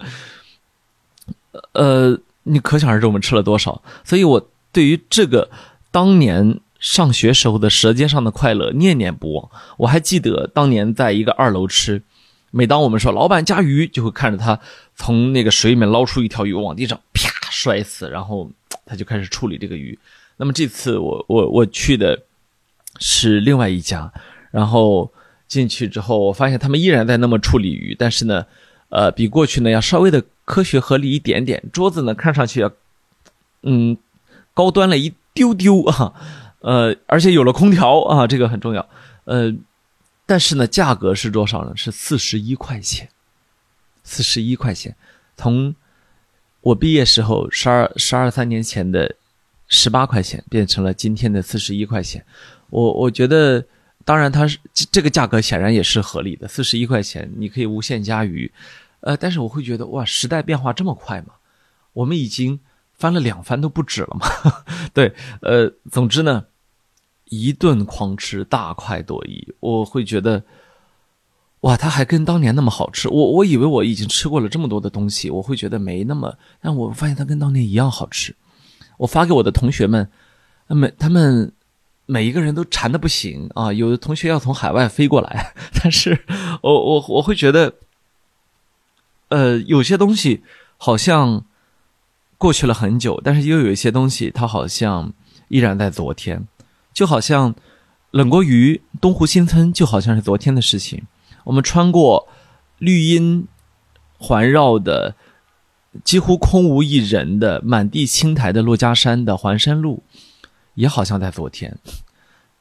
呃，你可想而知我们吃了多少，所以我对于这个当年上学时候的舌尖上的快乐念念不忘。我还记得当年在一个二楼吃，每当我们说老板加鱼，就会看着他从那个水里面捞出一条鱼往地上啪摔死，然后他就开始处理这个鱼。那么这次我我我去的是另外一家，然后进去之后，我发现他们依然在那么处理鱼，但是呢，呃，比过去呢要稍微的。科学合理一点点，桌子呢看上去要，嗯，高端了一丢丢啊，呃，而且有了空调啊，这个很重要，呃，但是呢，价格是多少呢？是四十一块钱，四十一块钱，从我毕业时候十二十二三年前的十八块钱变成了今天的四十一块钱，我我觉得，当然它是这个价格显然也是合理的，四十一块钱你可以无限加鱼。呃，但是我会觉得哇，时代变化这么快吗？我们已经翻了两番都不止了吗？[laughs] 对，呃，总之呢，一顿狂吃，大快朵颐。我会觉得，哇，它还跟当年那么好吃。我我以为我已经吃过了这么多的东西，我会觉得没那么，但我发现它跟当年一样好吃。我发给我的同学们，每他们每一个人都馋的不行啊。有的同学要从海外飞过来，[laughs] 但是我我我会觉得。呃，有些东西好像过去了很久，但是又有一些东西，它好像依然在昨天。就好像冷锅鱼、东湖新村，就好像是昨天的事情。我们穿过绿荫环绕的、几乎空无一人的、满地青苔的珞珈山的环山路，也好像在昨天。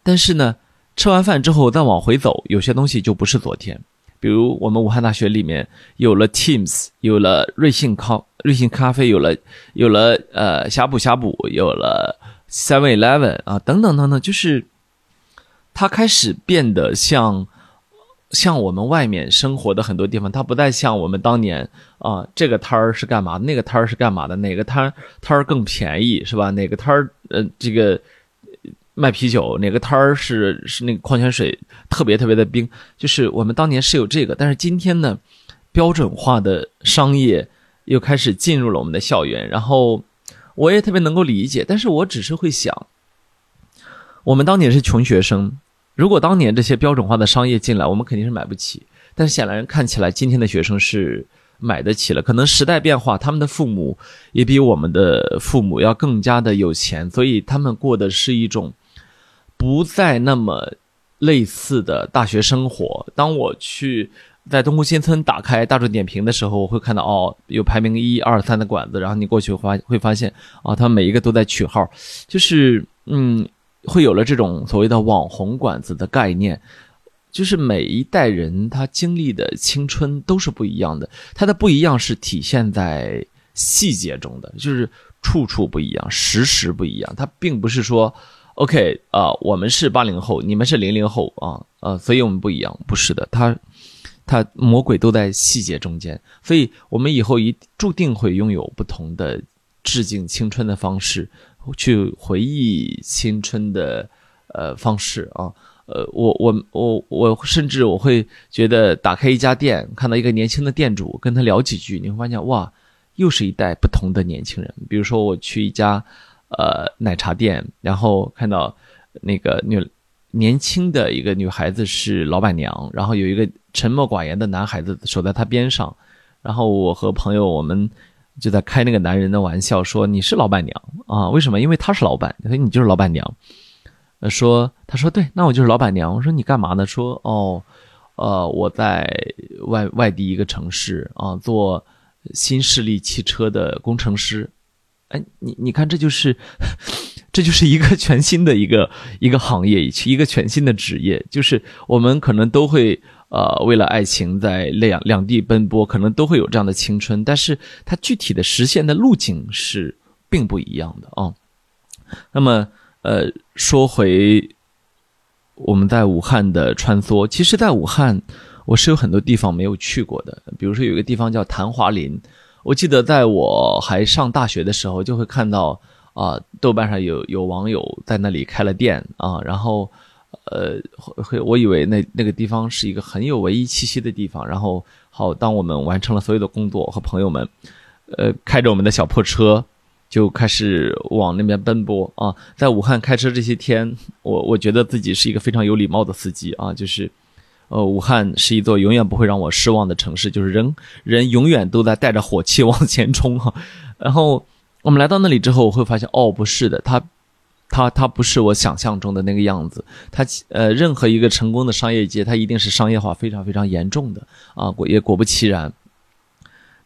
但是呢，吃完饭之后再往回走，有些东西就不是昨天。比如我们武汉大学里面有了 Teams，有了瑞幸咖瑞幸咖啡，有了有了呃呷哺呷哺，有了 Seven Eleven 啊等等等等，就是它开始变得像像我们外面生活的很多地方，它不再像我们当年啊这个摊儿是干嘛，那个摊儿是干嘛的，哪个摊摊儿更便宜是吧？哪个摊儿呃这个。卖啤酒哪个摊儿是是那个矿泉水特别特别的冰，就是我们当年是有这个，但是今天呢，标准化的商业又开始进入了我们的校园，然后我也特别能够理解，但是我只是会想，我们当年是穷学生，如果当年这些标准化的商业进来，我们肯定是买不起。但是显然看起来，今天的学生是买得起了。可能时代变化，他们的父母也比我们的父母要更加的有钱，所以他们过的是一种不再那么类似的大学生活。当我去在东湖新村打开大众点评的时候，我会看到哦，有排名一二三的馆子，然后你过去发会发现啊，他们每一个都在取号，就是嗯。会有了这种所谓的网红馆子的概念，就是每一代人他经历的青春都是不一样的，他的不一样是体现在细节中的，就是处处不一样，时时不一样。他并不是说，OK 啊，我们是八零后，你们是零零后啊，呃，所以我们不一样，不是的，他他魔鬼都在细节中间，所以我们以后一注定会拥有不同的致敬青春的方式。去回忆青春的呃方式啊，呃，我我我我甚至我会觉得打开一家店，看到一个年轻的店主，跟他聊几句，你会发现哇，又是一代不同的年轻人。比如说我去一家呃奶茶店，然后看到那个女年轻的一个女孩子是老板娘，然后有一个沉默寡言的男孩子守在她边上，然后我和朋友我们。就在开那个男人的玩笑，说你是老板娘啊？为什么？因为他是老板，所以你就是老板娘。说他说对，那我就是老板娘。我说你干嘛呢？说哦，呃，我在外外地一个城市啊，做新势力汽车的工程师。哎，你你看，这就是这就是一个全新的一个 [laughs] 一个行业，一个全新的职业，就是我们可能都会。呃，为了爱情在两两地奔波，可能都会有这样的青春，但是它具体的实现的路径是并不一样的啊。那么，呃，说回我们在武汉的穿梭，其实，在武汉我是有很多地方没有去过的，比如说有一个地方叫昙华林，我记得在我还上大学的时候，就会看到啊，豆瓣上有有网友在那里开了店啊，然后。呃，会我以为那那个地方是一个很有文艺气息的地方。然后，好，当我们完成了所有的工作，和朋友们，呃，开着我们的小破车，就开始往那边奔波啊。在武汉开车这些天，我我觉得自己是一个非常有礼貌的司机啊。就是，呃，武汉是一座永远不会让我失望的城市，就是人人永远都在带着火气往前冲哈。然后我们来到那里之后，我会发现，哦，不是的，他。它它不是我想象中的那个样子，它呃，任何一个成功的商业街，它一定是商业化非常非常严重的啊，果也果不其然。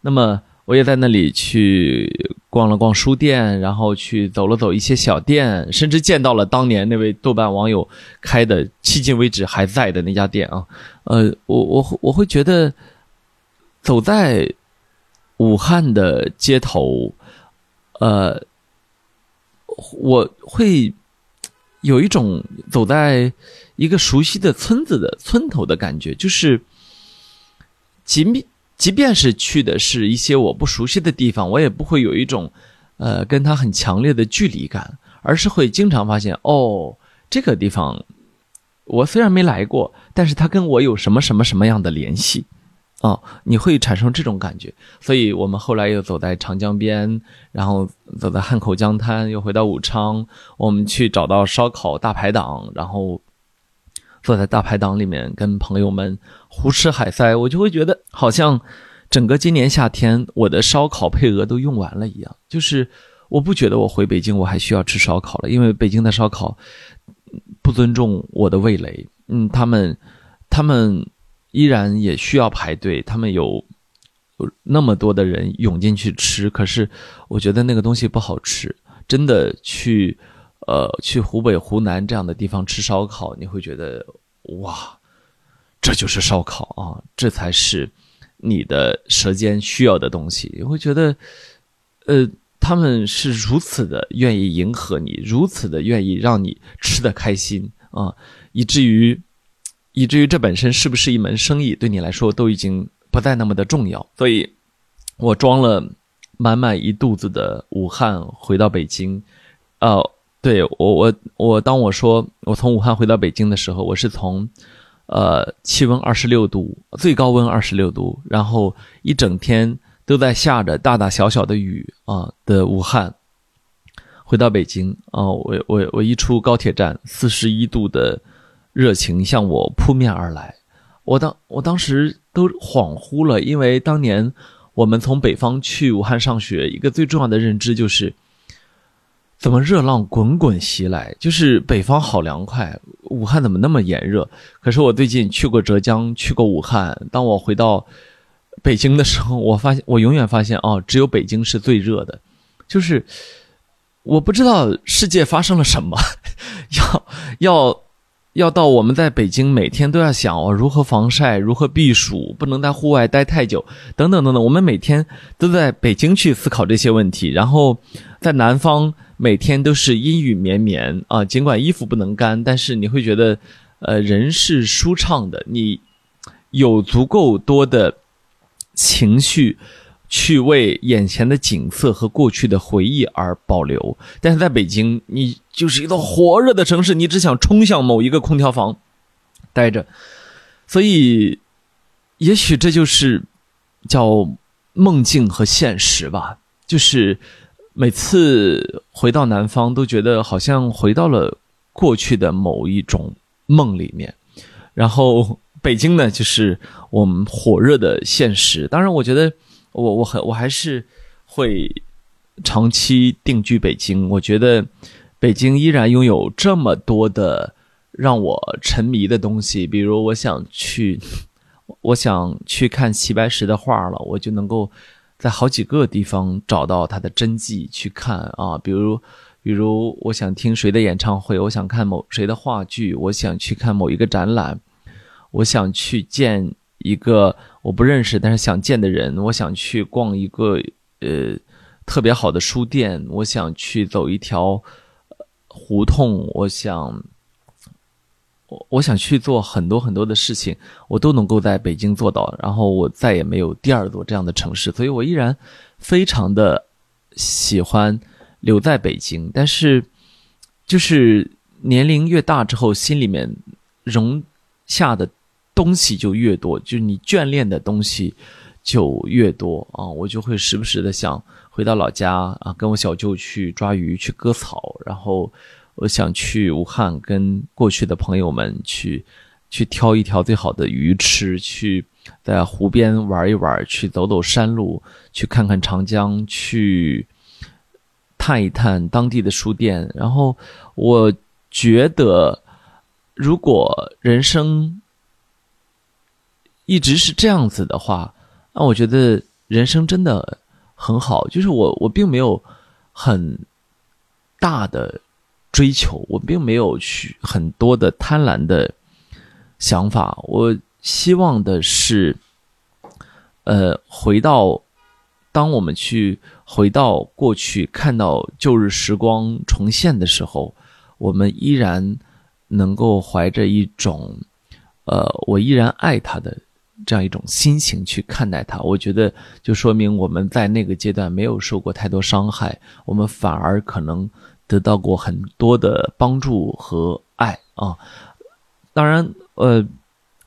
那么我也在那里去逛了逛书店，然后去走了走一些小店，甚至见到了当年那位豆瓣网友开的迄今为止还在的那家店啊。呃，我我我会觉得走在武汉的街头，呃。我会有一种走在一个熟悉的村子的村头的感觉，就是，即便即便是去的是一些我不熟悉的地方，我也不会有一种呃跟他很强烈的距离感，而是会经常发现哦，这个地方我虽然没来过，但是他跟我有什么什么什么样的联系。哦，你会产生这种感觉，所以我们后来又走在长江边，然后走在汉口江滩，又回到武昌，我们去找到烧烤大排档，然后坐在大排档里面跟朋友们胡吃海塞，我就会觉得好像整个今年夏天我的烧烤配额都用完了一样，就是我不觉得我回北京我还需要吃烧烤了，因为北京的烧烤不尊重我的味蕾，嗯，他们他们。依然也需要排队，他们有那么多的人涌进去吃，可是我觉得那个东西不好吃。真的去，呃，去湖北、湖南这样的地方吃烧烤，你会觉得哇，这就是烧烤啊，这才是你的舌尖需要的东西。你会觉得，呃，他们是如此的愿意迎合你，如此的愿意让你吃的开心啊，以至于。以至于这本身是不是一门生意，对你来说都已经不再那么的重要。所以，我装了满满一肚子的武汉回到北京。呃，对我我我，当我说我从武汉回到北京的时候，我是从呃气温二十六度，最高温二十六度，然后一整天都在下着大大小小的雨啊的武汉回到北京啊。我我我一出高铁站，四十一度的。热情向我扑面而来。我当我当时都恍惚了，因为当年我们从北方去武汉上学，一个最重要的认知就是，怎么热浪滚滚袭来？就是北方好凉快，武汉怎么那么炎热？可是我最近去过浙江，去过武汉，当我回到北京的时候，我发现我永远发现哦，只有北京是最热的，就是我不知道世界发生了什么，要 [laughs] 要。要到我们在北京每天都要想哦如何防晒，如何避暑，不能在户外待太久，等等等等。我们每天都在北京去思考这些问题，然后在南方每天都是阴雨绵绵啊。尽管衣服不能干，但是你会觉得，呃，人是舒畅的，你有足够多的情绪。去为眼前的景色和过去的回忆而保留，但是在北京，你就是一座火热的城市，你只想冲向某一个空调房待着，所以，也许这就是叫梦境和现实吧。就是每次回到南方，都觉得好像回到了过去的某一种梦里面，然后北京呢，就是我们火热的现实。当然，我觉得。我我很我还是会长期定居北京。我觉得北京依然拥有这么多的让我沉迷的东西，比如我想去，我想去看齐白石的画了，我就能够在好几个地方找到他的真迹去看啊。比如，比如我想听谁的演唱会，我想看某谁的话剧，我想去看某一个展览，我想去见。一个我不认识但是想见的人，我想去逛一个呃特别好的书店，我想去走一条胡同，我想我我想去做很多很多的事情，我都能够在北京做到。然后我再也没有第二座这样的城市，所以我依然非常的喜欢留在北京。但是就是年龄越大之后，心里面容下的。东西就越多，就是你眷恋的东西就越多啊！我就会时不时的想回到老家啊，跟我小舅去抓鱼、去割草，然后我想去武汉跟过去的朋友们去去挑一条最好的鱼吃，去在湖边玩一玩，去走走山路，去看看长江，去探一探当地的书店。然后我觉得，如果人生，一直是这样子的话，那我觉得人生真的很好。就是我，我并没有很大的追求，我并没有去很多的贪婪的想法。我希望的是，呃，回到当我们去回到过去，看到旧日时光重现的时候，我们依然能够怀着一种，呃，我依然爱他的。这样一种心情去看待它，我觉得就说明我们在那个阶段没有受过太多伤害，我们反而可能得到过很多的帮助和爱啊。当然，呃，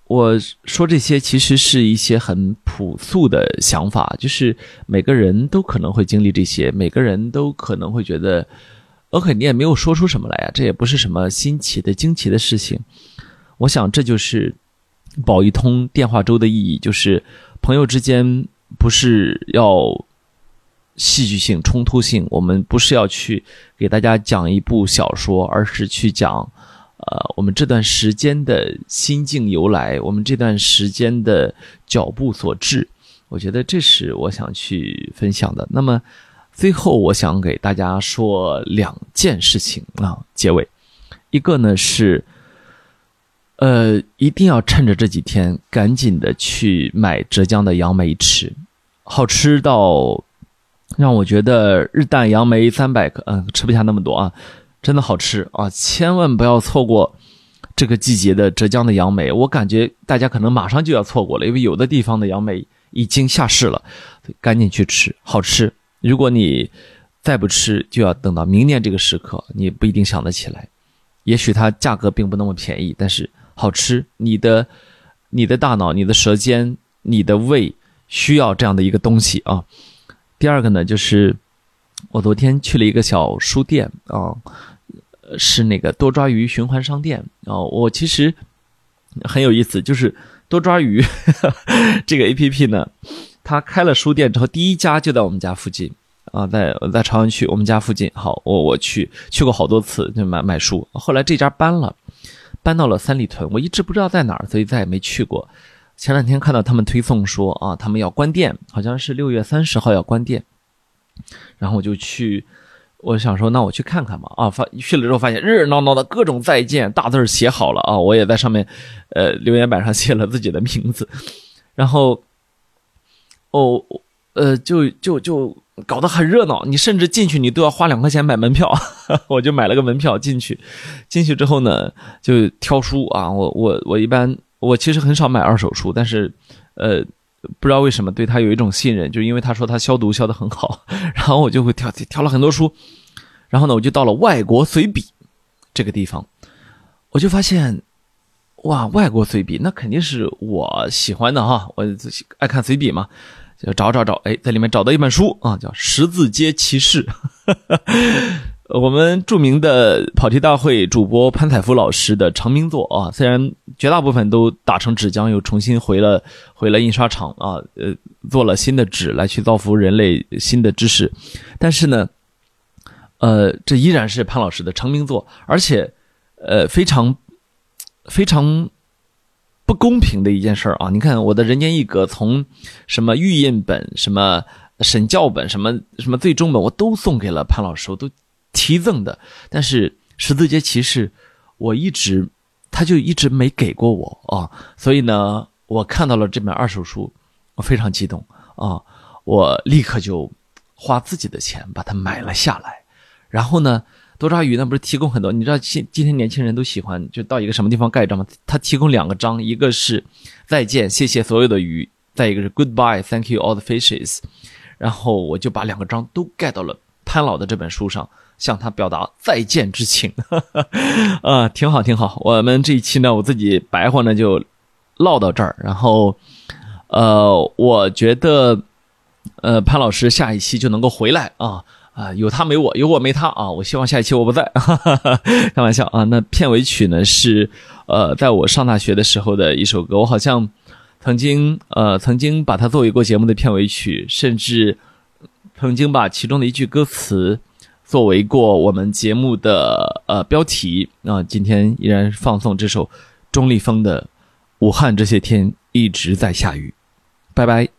我说这些其实是一些很朴素的想法，就是每个人都可能会经历这些，每个人都可能会觉得，OK，你也没有说出什么来呀，这也不是什么新奇的、惊奇的事情。我想这就是。保一通电话粥的意义，就是朋友之间不是要戏剧性、冲突性，我们不是要去给大家讲一部小说，而是去讲，呃，我们这段时间的心境由来，我们这段时间的脚步所致。我觉得这是我想去分享的。那么最后，我想给大家说两件事情啊，结尾，一个呢是。呃，一定要趁着这几天，赶紧的去买浙江的杨梅吃，好吃到让我觉得日啖杨梅三百克，嗯，吃不下那么多啊，真的好吃啊！千万不要错过这个季节的浙江的杨梅，我感觉大家可能马上就要错过了，因为有的地方的杨梅已经下市了，赶紧去吃，好吃。如果你再不吃，就要等到明年这个时刻，你不一定想得起来。也许它价格并不那么便宜，但是。好吃，你的、你的大脑、你的舌尖、你的胃需要这样的一个东西啊。第二个呢，就是我昨天去了一个小书店啊，是那个多抓鱼循环商店啊。我其实很有意思，就是多抓鱼 [laughs] 这个 A P P 呢，它开了书店之后，第一家就在我们家附近啊，在在朝阳区我们家附近。好，我我去去过好多次，就买买书。后来这家搬了，搬到了三里屯，我一直不知道在哪儿，所以再也没去过。前两天看到他们推送说啊，他们要关店，好像是六月三十号要关店，然后我就去。我想说，那我去看看吧。啊，发去了之后发现热热闹闹的各种再见，大字写好了啊。我也在上面，呃，留言板上写了自己的名字。然后，哦，呃，就就就搞得很热闹。你甚至进去，你都要花两块钱买门票。[laughs] 我就买了个门票进去。进去之后呢，就挑书啊。我我我一般我其实很少买二手书，但是，呃。不知道为什么对他有一种信任，就因为他说他消毒消得很好，[laughs] 然后我就会挑挑了很多书，然后呢，我就到了外国随笔这个地方，我就发现，哇，外国随笔那肯定是我喜欢的哈，我爱看随笔嘛，就找找找，哎，在里面找到一本书啊，叫《十字街骑士》。我们著名的跑题大会主播潘采夫老师的成名作啊，虽然绝大部分都打成纸浆，又重新回了回了印刷厂啊，呃，做了新的纸来去造福人类新的知识，但是呢，呃，这依然是潘老师的成名作，而且，呃，非常非常不公平的一件事啊！你看我的人间一格，从什么预印本、什么审教本、什么什么最终本，我都送给了潘老师，我都。提赠的，但是十字街骑士，我一直他就一直没给过我啊，所以呢，我看到了这本二手书，我非常激动啊，我立刻就花自己的钱把它买了下来。然后呢，多抓鱼呢不是提供很多，你知道今今天年轻人都喜欢就到一个什么地方盖章吗？他提供两个章，一个是再见，谢谢所有的鱼，再一个是 Goodbye，Thank you all the fishes。然后我就把两个章都盖到了潘老的这本书上。向他表达再见之情，[laughs] 啊，挺好，挺好。我们这一期呢，我自己白话呢就唠到这儿。然后，呃，我觉得，呃，潘老师下一期就能够回来啊啊，有他没我，有我没他啊。我希望下一期我不在，哈哈哈开玩笑啊。那片尾曲呢是呃，在我上大学的时候的一首歌，我好像曾经呃曾经把它作为过节目的片尾曲，甚至曾经把其中的一句歌词。作为过我们节目的呃标题啊，今天依然放送这首钟立风的《武汉这些天一直在下雨》，拜拜。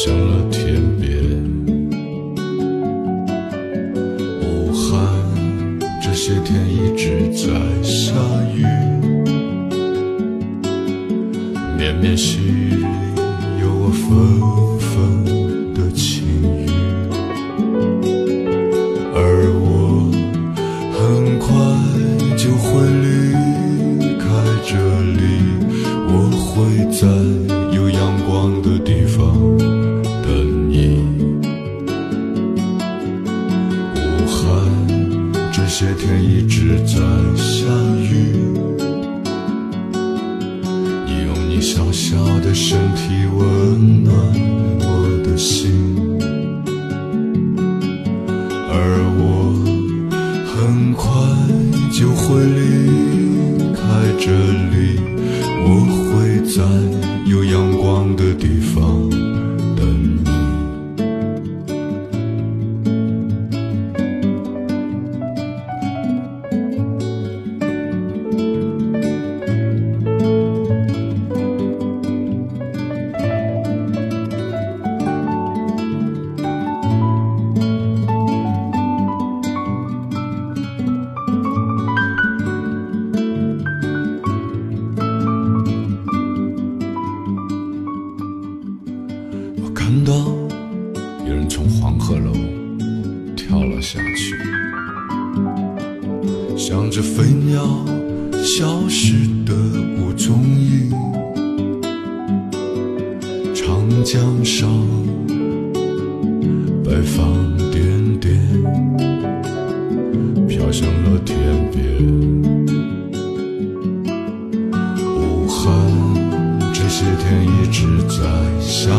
想了天边。武汉这些天一直在下雨绵绵细雨点点飘向了天边。武汉这些天一直在下